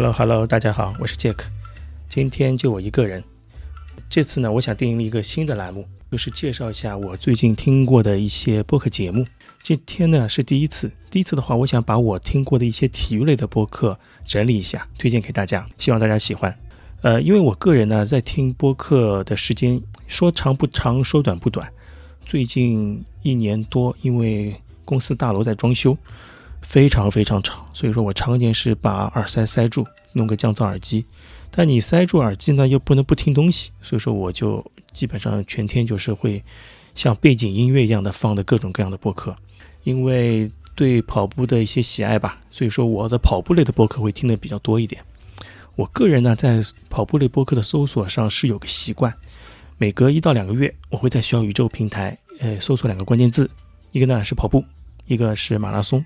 Hello Hello，大家好，我是 Jack，今天就我一个人。这次呢，我想定一个新的栏目，就是介绍一下我最近听过的一些播客节目。今天呢是第一次，第一次的话，我想把我听过的一些体育类的播客整理一下，推荐给大家，希望大家喜欢。呃，因为我个人呢在听播客的时间说长不长，说短不短。最近一年多，因为公司大楼在装修。非常非常吵，所以说我常年是把耳塞塞住，弄个降噪耳机。但你塞住耳机呢，又不能不听东西，所以说我就基本上全天就是会像背景音乐一样的放的各种各样的播客。因为对跑步的一些喜爱吧，所以说我的跑步类的播客会听的比较多一点。我个人呢，在跑步类播客的搜索上是有个习惯，每隔一到两个月，我会在小宇宙平台呃搜索两个关键字，一个呢是跑步，一个是马拉松。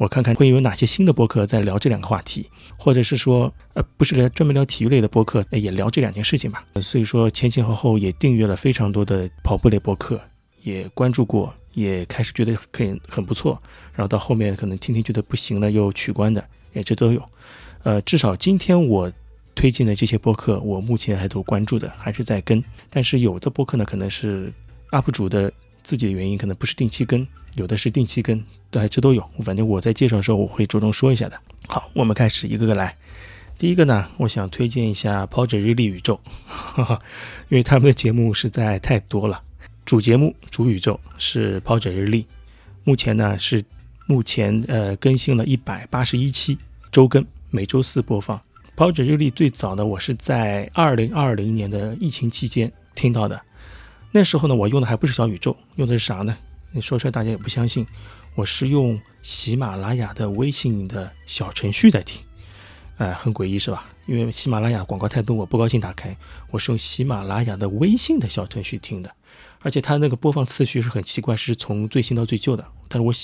我看看会有哪些新的播客在聊这两个话题，或者是说，呃，不是专门聊体育类的播客，也聊这两件事情吧。所以说前前后后也订阅了非常多的跑步类播客，也关注过，也开始觉得很很不错，然后到后面可能听听觉得不行了又取关的，也这都有。呃，至少今天我推荐的这些播客，我目前还都关注的，还是在跟。但是有的播客呢，可能是 UP 主的。自己的原因可能不是定期更，有的是定期更，对，这都有。反正我在介绍的时候我会着重说一下的。好，我们开始一个个来。第一个呢，我想推荐一下跑者日历宇宙，因为他们的节目实在太多了。主节目主宇宙是跑者日历，目前呢是目前呃更新了一百八十一期，周更，每周四播放。跑者日历最早呢，我是在二零二零年的疫情期间听到的。那时候呢，我用的还不是小宇宙，用的是啥呢？你说出来大家也不相信，我是用喜马拉雅的微信的小程序在听，哎，很诡异是吧？因为喜马拉雅广告太多，我不高兴打开，我是用喜马拉雅的微信的小程序听的，而且它那个播放次序是很奇怪，是从最新到最旧的。但是我，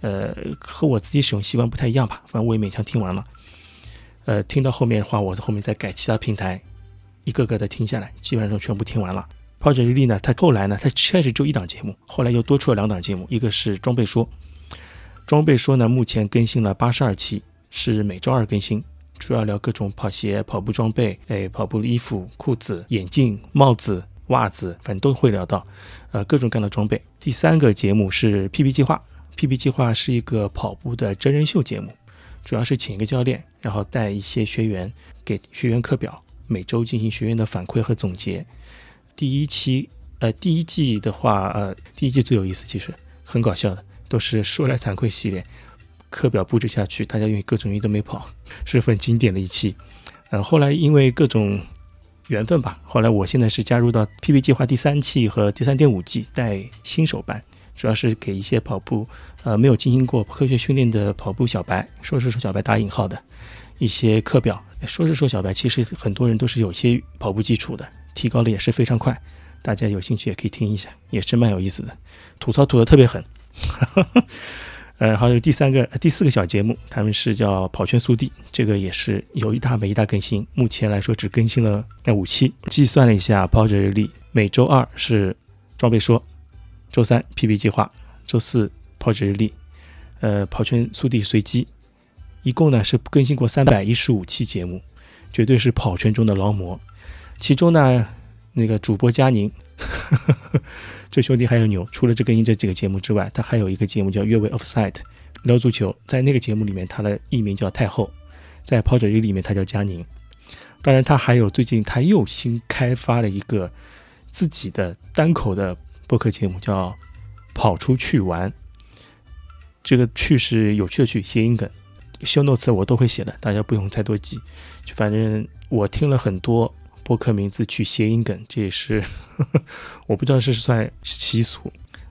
呃，和我自己使用习惯不太一样吧，反正我也勉强听完了。呃，听到后面的话，我在后面再改其他平台，一个个的听下来，基本上全部听完了。跑者日历呢？它后来呢？它开始就一档节目，后来又多出了两档节目，一个是装备说。装备说呢，目前更新了八十二期，是每周二更新，主要聊各种跑鞋、跑步装备，哎，跑步衣服、裤子、眼镜、帽子、袜子，反正都会聊到，呃，各种各样的装备。第三个节目是 PP 计划，PP 计划是一个跑步的真人秀节目，主要是请一个教练，然后带一些学员，给学员课表，每周进行学员的反馈和总结。第一期，呃，第一季的话，呃，第一季最有意思，其实很搞笑的，都是说来惭愧系列，课表布置下去，大家因为各种原因都没跑，是很经典的一期。嗯，后来因为各种缘分吧，后来我现在是加入到 PP 计划第三期和第三点五季带新手班，主要是给一些跑步，呃，没有进行过科学训练的跑步小白，说是说小白打引号的一些课表，说是说小白，其实很多人都是有些跑步基础的。提高的也是非常快，大家有兴趣也可以听一下，也是蛮有意思的，吐槽吐的特别狠。呃，还有第三个、第四个小节目，他们是叫跑圈速递，这个也是有一大没一大更新，目前来说只更新了那五期。计算了一下，跑者日历每周二是装备说，周三 PP 计划，周四跑者日历，呃，跑圈速递随机，一共呢是更新过三百一十五期节目，绝对是跑圈中的劳模。其中呢，那个主播佳宁，这兄弟还有牛。除了这个音这几个节目之外，他还有一个节目叫《越位 Offside》，聊足球。在那个节目里面，他的艺名叫太后；在跑者日里面，他叫佳宁。当然，他还有最近他又新开发了一个自己的单口的播客节目，叫《跑出去玩》。这个“去”是有趣的“去”，谐音梗。修 notes 我都会写的，大家不用太多记。就反正我听了很多。播客名字取谐音梗，这也是呵呵 我不知道是算习俗。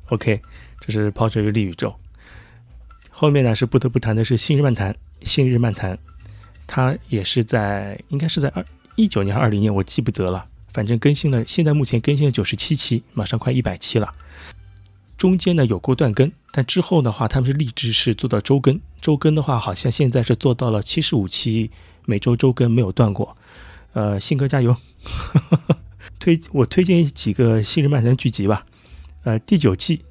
OK，这是跑者日历宇宙。后面呢是不得不谈的是新日漫谈，新日漫谈，它也是在应该是在二一九年、二零年，我记不得了。反正更新了，现在目前更新了九十七期，马上快一百期了。中间呢有过断更，但之后的话，他们是立志是做到周更。周更的话，好像现在是做到了七十五期，每周周更没有断过。呃，信哥加油！推我推荐几个新人漫谈剧集吧。呃，第九季，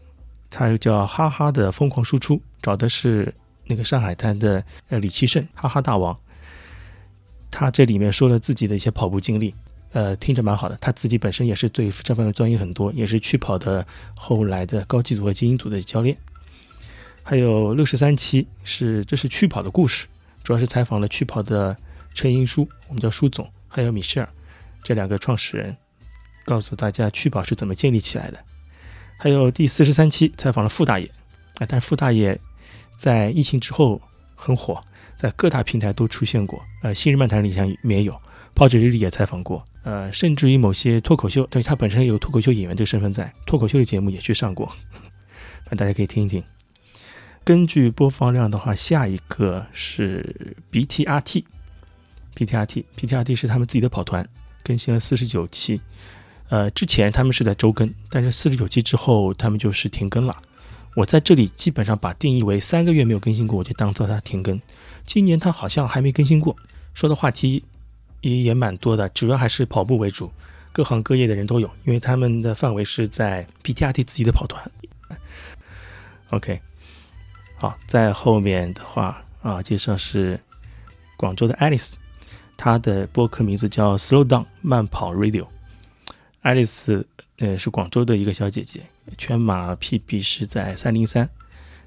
它叫《哈哈的疯狂输出》，找的是那个上海滩的呃李奇胜，哈哈大王。他这里面说了自己的一些跑步经历，呃，听着蛮好的。他自己本身也是对这方面专业很多，也是去跑的后来的高级组和精英组的教练。还有六十三期是这是趣跑的故事，主要是采访了趣跑的陈英书，我们叫舒总，还有米歇尔这两个创始人，告诉大家趣跑是怎么建立起来的。还有第四十三期采访了傅大爷，啊，但是傅大爷在疫情之后很火，在各大平台都出现过，呃，新日漫谈里上也有，跑者日历也采访过，呃，甚至于某些脱口秀，对他本身有脱口秀演员这个身份在，脱口秀的节目也去上过，反正大家可以听一听。根据播放量的话，下一个是 BTRT BTRT，BTRT，BTRT 是他们自己的跑团，更新了四十九期。呃，之前他们是在周更，但是四十九期之后他们就是停更了。我在这里基本上把定义为三个月没有更新过，我就当做它停更。今年它好像还没更新过，说的话题也也蛮多的，主要还是跑步为主，各行各业的人都有，因为他们的范围是在 BTRT 自己的跑团。OK。好，在后面的话啊，介绍是广州的 Alice，他的播客名字叫 Slow Down 慢跑 Radio。Alice 呃是广州的一个小姐姐，全马 PB 是在三零三，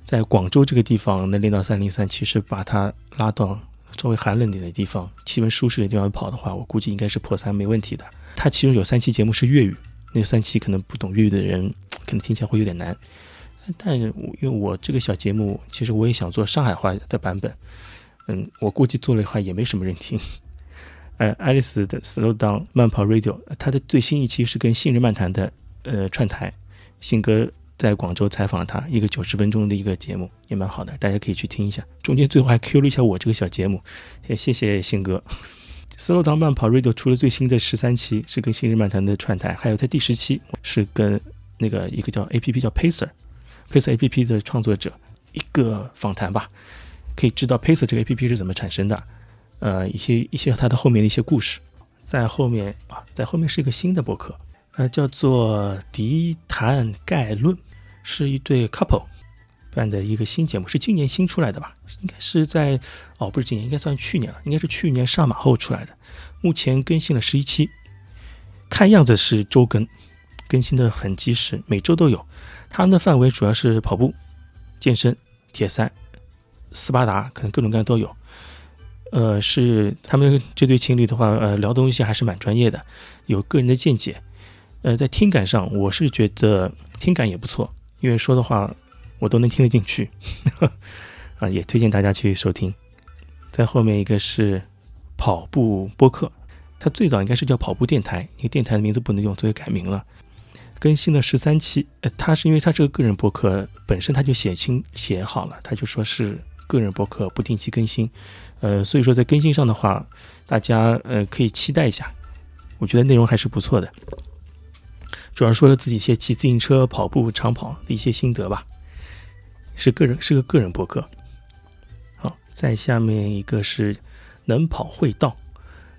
在广州这个地方能练到三零三，其实把她拉到稍微寒冷点的地方、气温舒适的地方跑的话，我估计应该是破三没问题的。她其中有三期节目是粤语，那三期可能不懂粤语的人可能听起来会有点难。但因为我这个小节目，其实我也想做上海话的版本，嗯，我估计做了的话也没什么人听。呃，爱丽丝的 Slow Down 慢跑 Radio，它的最新一期是跟信日漫谈的呃串台，信哥在广州采访他一个九十分钟的一个节目，也蛮好的，大家可以去听一下。中间最后还 Q 了一下我这个小节目，也谢谢信哥。Slow Down 慢跑 Radio 除了最新的十三期是跟信日漫谈的串台，还有它第十期是跟那个一个叫 APP 叫 Pacer Pacer A P P 的创作者一个访谈吧，可以知道 Pacer 这个 A P P 是怎么产生的，呃，一些一些它的后面的一些故事，在后面啊，在后面是一个新的博客，呃，叫做迪谈概论，是一对 couple 办的一个新节目，是今年新出来的吧？应该是在哦，不是今年，应该算去年了，应该是去年上马后出来的，目前更新了十一期，看样子是周更，更新的很及时，每周都有。他们的范围主要是跑步、健身、铁三、斯巴达，可能各种各样都有。呃，是他们这对情侣的话，呃，聊东西还是蛮专业的，有个人的见解。呃，在听感上，我是觉得听感也不错，因为说的话我都能听得进去。啊，也推荐大家去收听。在后面一个是跑步播客，它最早应该是叫跑步电台，因为电台的名字不能用，所以改名了。更新了十三期，呃，他是因为他这个个人博客本身他就写清写好了，他就说是个人博客不定期更新，呃，所以说在更新上的话，大家呃可以期待一下，我觉得内容还是不错的，主要说了自己一些骑自行车、跑步、长跑的一些心得吧，是个人是个个人博客。好，在下面一个是能跑会道，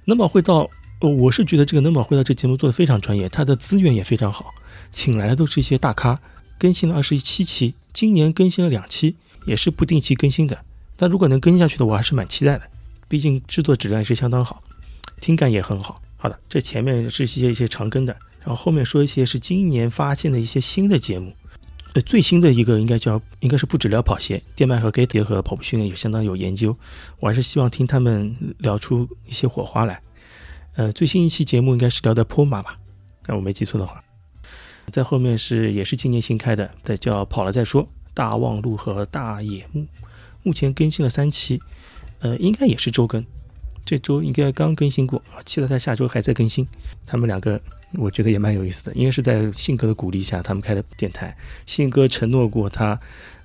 能跑会道，我是觉得这个能跑会道这节目做的非常专业，它的资源也非常好。请来的都是一些大咖，更新了二十七期，今年更新了两期，也是不定期更新的。但如果能跟下去的，我还是蛮期待的，毕竟制作质量也是相当好，听感也很好。好的，这前面是一些一些长更的，然后后面说一些是今年发现的一些新的节目。呃，最新的一个应该叫应该是不止聊跑鞋，电麦和 Gate 结合跑步训练也相当有研究，我还是希望听他们聊出一些火花来。呃，最新一期节目应该是聊的坡马吧，那我没记错的话。在后面是也是今年新开的，的叫跑了再说，大望路和大野木，目前更新了三期，呃，应该也是周更，这周应该刚更新过啊，期待他下周还在更新。他们两个我觉得也蛮有意思的，应该是在信哥的鼓励下，他们开的电台。信哥承诺过他，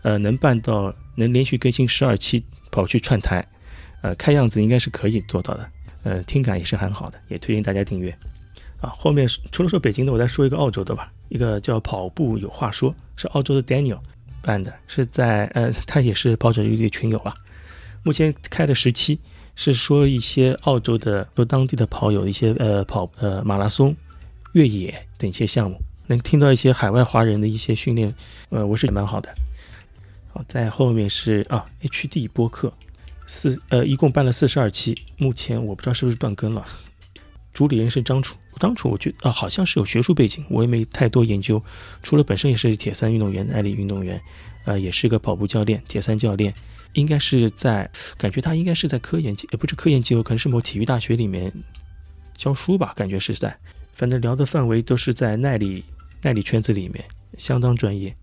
呃，能办到能连续更新十二期，跑去串台，呃，看样子应该是可以做到的，呃，听感也是很好的，也推荐大家订阅。啊，后面除了说北京的，我再说一个澳洲的吧。一个叫跑步有话说，是澳洲的 Daniel 办的，是在呃，他也是跑者日历群友啊。目前开了十期，是说一些澳洲的说当地的跑友一些呃跑呃马拉松、越野等一些项目，能听到一些海外华人的一些训练，呃，我是蛮好的。好，在后面是啊 HD 播客四呃，一共办了四十二期，目前我不知道是不是断更了。主理人是张楚，当初我觉得啊，好像是有学术背景，我也没太多研究。除了本身也是铁三运动员、耐力运动员，呃，也是个跑步教练、铁三教练，应该是在感觉他应该是在科研机，也不是科研机构，可能是某体育大学里面教书吧，感觉是在。反正聊的范围都是在耐力耐力圈子里面，相当专业。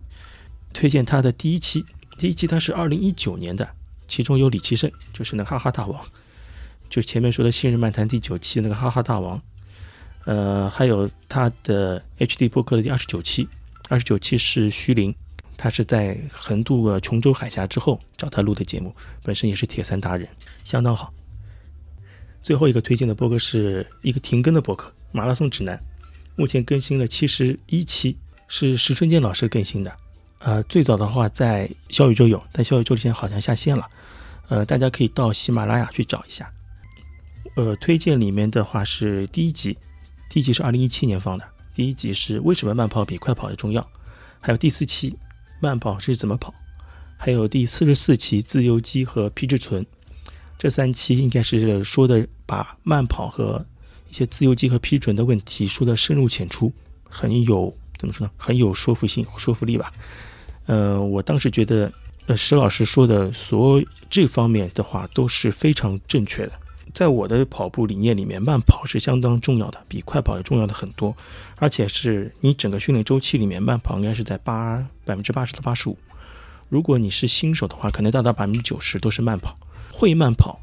推荐他的第一期，第一期他是二零一九年的，其中有李奇胜，就是那哈哈大王。就前面说的《新人漫谈》第九期那个哈哈大王，呃，还有他的 HD 播客的第二十九期，二十九期是徐林，他是在横渡了琼州海峡之后找他录的节目，本身也是铁三达人，相当好。最后一个推荐的播客是一个停更的播客《马拉松指南》，目前更新了七十一期，是石春健老师更新的。呃，最早的话在小宇宙有，但小宇宙现在好像下线了，呃，大家可以到喜马拉雅去找一下。呃，推荐里面的话是第一集，第一集是二零一七年放的。第一集是为什么慢跑比快跑的重要，还有第四期慢跑是怎么跑，还有第四十四期自由基和皮质醇，这三期应该是说的把慢跑和一些自由基和皮质醇的问题说的深入浅出，很有怎么说呢，很有说服性、说服力吧。嗯，我当时觉得，呃，石老师说的所有这方面的话都是非常正确的。在我的跑步理念里面，慢跑是相当重要的，比快跑要重要的很多，而且是你整个训练周期里面，慢跑应该是在八百分之八十到八十五。如果你是新手的话，可能达到百分之九十都是慢跑。会慢跑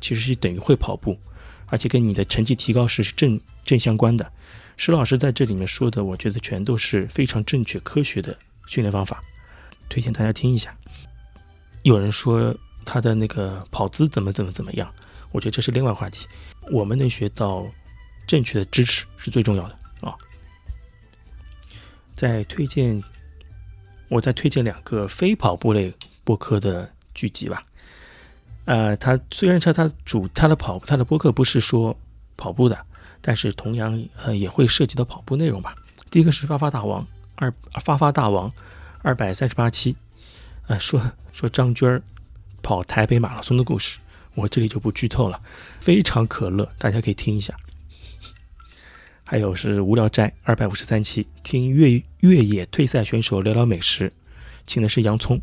其实是等于会跑步，而且跟你的成绩提高是正正相关的。石老师在这里面说的，我觉得全都是非常正确科学的训练方法，推荐大家听一下。有人说他的那个跑姿怎么怎么怎么样。我觉得这是另外话题，我们能学到正确的知识是最重要的啊。再推荐，我再推荐两个非跑步类播客的剧集吧。呃，他虽然说他主他的跑他的播客不是说跑步的，但是同样呃也会涉及到跑步内容吧。第一个是发发大王二发发大王二百三十八期，呃说说张娟儿跑台北马拉松的故事。我这里就不剧透了，非常可乐，大家可以听一下。还有是无聊斋二百五十三期，听越越野退赛选手聊聊美食，请的是洋葱，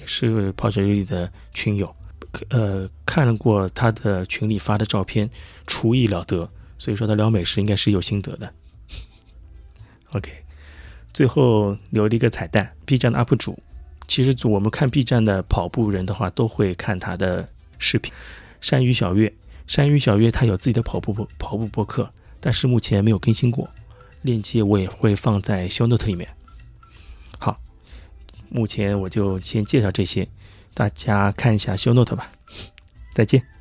也是跑者日里的群友。呃，看过他的群里发的照片，厨艺了得，所以说他聊美食应该是有心得的。OK，最后留了一个彩蛋，B 站的 UP 主，其实我们看 B 站的跑步人的话，都会看他的。视频，山鱼小月，山鱼小月他有自己的跑步播跑步播客，但是目前没有更新过，链接我也会放在 show note 里面。好，目前我就先介绍这些，大家看一下 show note 吧，再见。